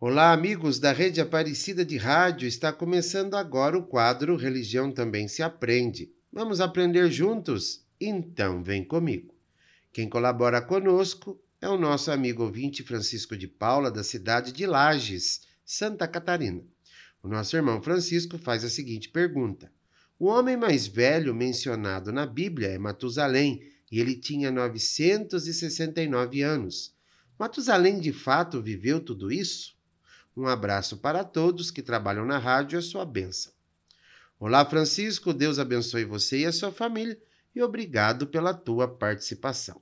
Olá, amigos da Rede Aparecida de Rádio. Está começando agora o quadro Religião Também se Aprende. Vamos aprender juntos? Então vem comigo. Quem colabora conosco é o nosso amigo ouvinte Francisco de Paula, da cidade de Lages, Santa Catarina. O nosso irmão Francisco faz a seguinte pergunta: O homem mais velho mencionado na Bíblia é Matusalém e ele tinha 969 anos. Matusalém de fato viveu tudo isso? Um abraço para todos que trabalham na rádio a sua bênção. Olá, Francisco, Deus abençoe você e a sua família e obrigado pela tua participação.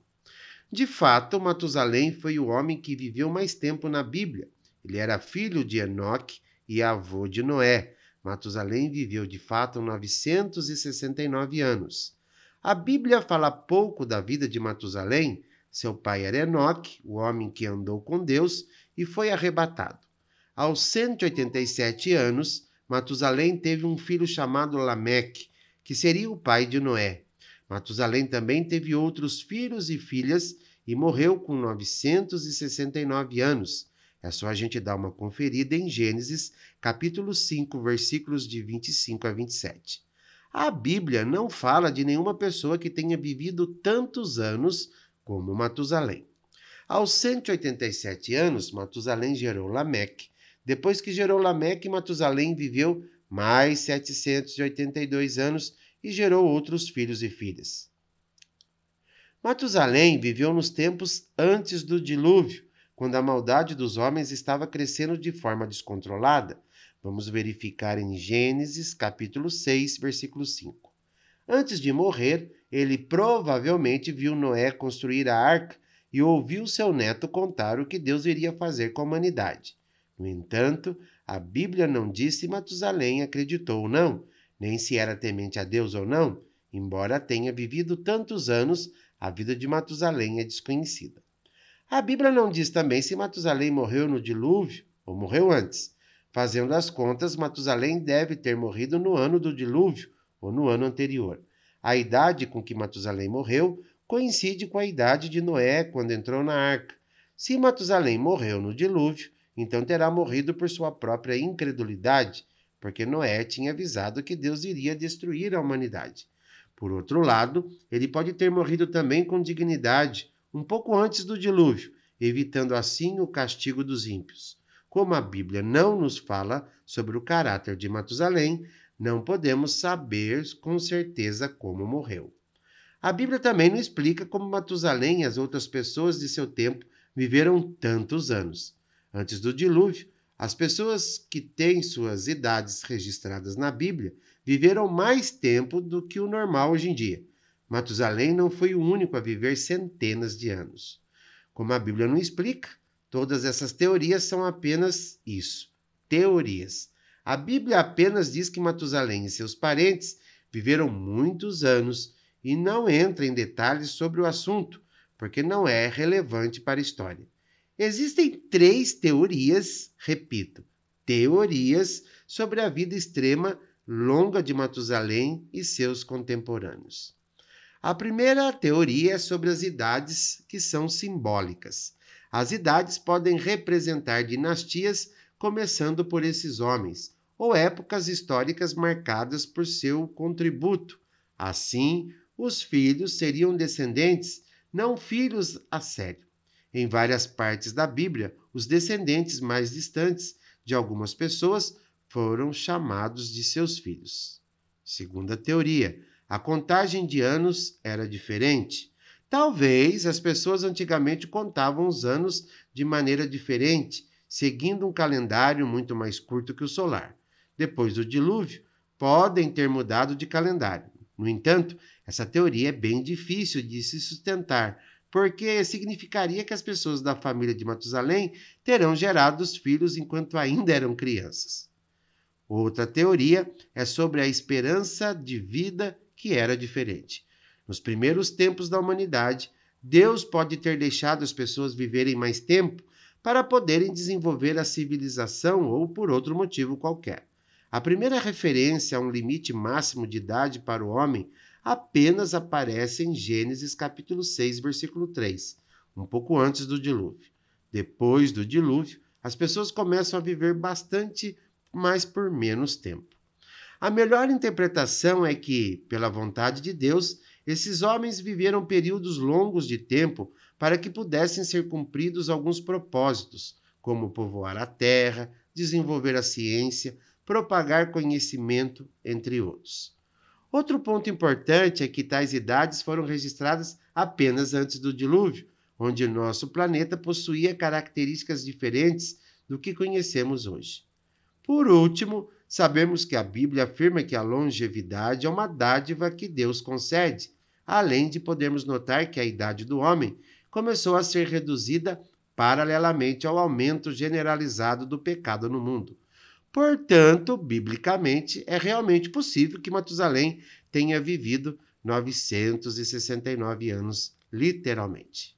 De fato, Matusalém foi o homem que viveu mais tempo na Bíblia. Ele era filho de Enoque e avô de Noé. Matusalém viveu de fato 969 anos. A Bíblia fala pouco da vida de Matusalém. Seu pai era Enoque, o homem que andou com Deus e foi arrebatado. Aos 187 anos, Matusalém teve um filho chamado Lameque, que seria o pai de Noé. Matusalém também teve outros filhos e filhas e morreu com 969 anos. É só a gente dar uma conferida em Gênesis, capítulo 5, versículos de 25 a 27. A Bíblia não fala de nenhuma pessoa que tenha vivido tantos anos como Matusalém. Aos 187 anos, Matusalém gerou Lameque, depois que gerou Lameque, Matusalém viveu mais 782 anos e gerou outros filhos e filhas. Matusalém viveu nos tempos antes do dilúvio, quando a maldade dos homens estava crescendo de forma descontrolada. Vamos verificar em Gênesis, capítulo 6, versículo 5. Antes de morrer, ele provavelmente viu Noé construir a arca e ouviu seu neto contar o que Deus iria fazer com a humanidade. No entanto, a Bíblia não diz se Matusalém acreditou ou não, nem se era temente a Deus ou não, embora tenha vivido tantos anos, a vida de Matusalém é desconhecida. A Bíblia não diz também se Matusalém morreu no dilúvio ou morreu antes. Fazendo as contas, Matusalém deve ter morrido no ano do dilúvio ou no ano anterior. A idade com que Matusalém morreu coincide com a idade de Noé quando entrou na arca. Se Matusalém morreu no dilúvio, então terá morrido por sua própria incredulidade, porque Noé tinha avisado que Deus iria destruir a humanidade. Por outro lado, ele pode ter morrido também com dignidade, um pouco antes do dilúvio, evitando assim o castigo dos ímpios. Como a Bíblia não nos fala sobre o caráter de Matusalém, não podemos saber com certeza como morreu. A Bíblia também não explica como Matusalém e as outras pessoas de seu tempo viveram tantos anos. Antes do dilúvio, as pessoas que têm suas idades registradas na Bíblia viveram mais tempo do que o normal hoje em dia. Matusalém não foi o único a viver centenas de anos. Como a Bíblia não explica, todas essas teorias são apenas isso, teorias. A Bíblia apenas diz que Matusalém e seus parentes viveram muitos anos e não entra em detalhes sobre o assunto, porque não é relevante para a história. Existem três teorias, repito, teorias sobre a vida extrema longa de Matusalém e seus contemporâneos. A primeira teoria é sobre as idades que são simbólicas. As idades podem representar dinastias, começando por esses homens, ou épocas históricas marcadas por seu contributo. Assim, os filhos seriam descendentes, não filhos a sério. Em várias partes da Bíblia, os descendentes mais distantes de algumas pessoas foram chamados de seus filhos. Segunda teoria, a contagem de anos era diferente. Talvez as pessoas antigamente contavam os anos de maneira diferente, seguindo um calendário muito mais curto que o solar. Depois do dilúvio, podem ter mudado de calendário. No entanto, essa teoria é bem difícil de se sustentar, porque significaria que as pessoas da família de Matusalém terão gerado os filhos enquanto ainda eram crianças. Outra teoria é sobre a esperança de vida que era diferente. Nos primeiros tempos da humanidade, Deus pode ter deixado as pessoas viverem mais tempo para poderem desenvolver a civilização ou por outro motivo qualquer. A primeira referência a um limite máximo de idade para o homem apenas aparece em Gênesis capítulo 6, versículo 3, um pouco antes do dilúvio. Depois do dilúvio, as pessoas começam a viver bastante mais por menos tempo. A melhor interpretação é que, pela vontade de Deus, esses homens viveram períodos longos de tempo para que pudessem ser cumpridos alguns propósitos, como povoar a terra, desenvolver a ciência, propagar conhecimento, entre outros. Outro ponto importante é que tais idades foram registradas apenas antes do dilúvio, onde nosso planeta possuía características diferentes do que conhecemos hoje. Por último, sabemos que a Bíblia afirma que a longevidade é uma dádiva que Deus concede, além de podermos notar que a idade do homem começou a ser reduzida paralelamente ao aumento generalizado do pecado no mundo. Portanto, biblicamente, é realmente possível que Matusalém tenha vivido 969 anos, literalmente.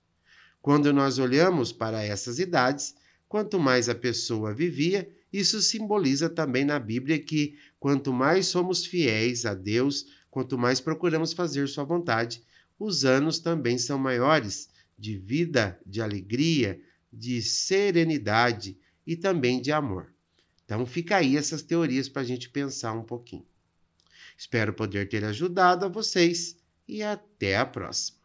Quando nós olhamos para essas idades, quanto mais a pessoa vivia, isso simboliza também na Bíblia que quanto mais somos fiéis a Deus, quanto mais procuramos fazer Sua vontade, os anos também são maiores de vida, de alegria, de serenidade e também de amor. Então, fica aí essas teorias para a gente pensar um pouquinho. Espero poder ter ajudado a vocês e até a próxima.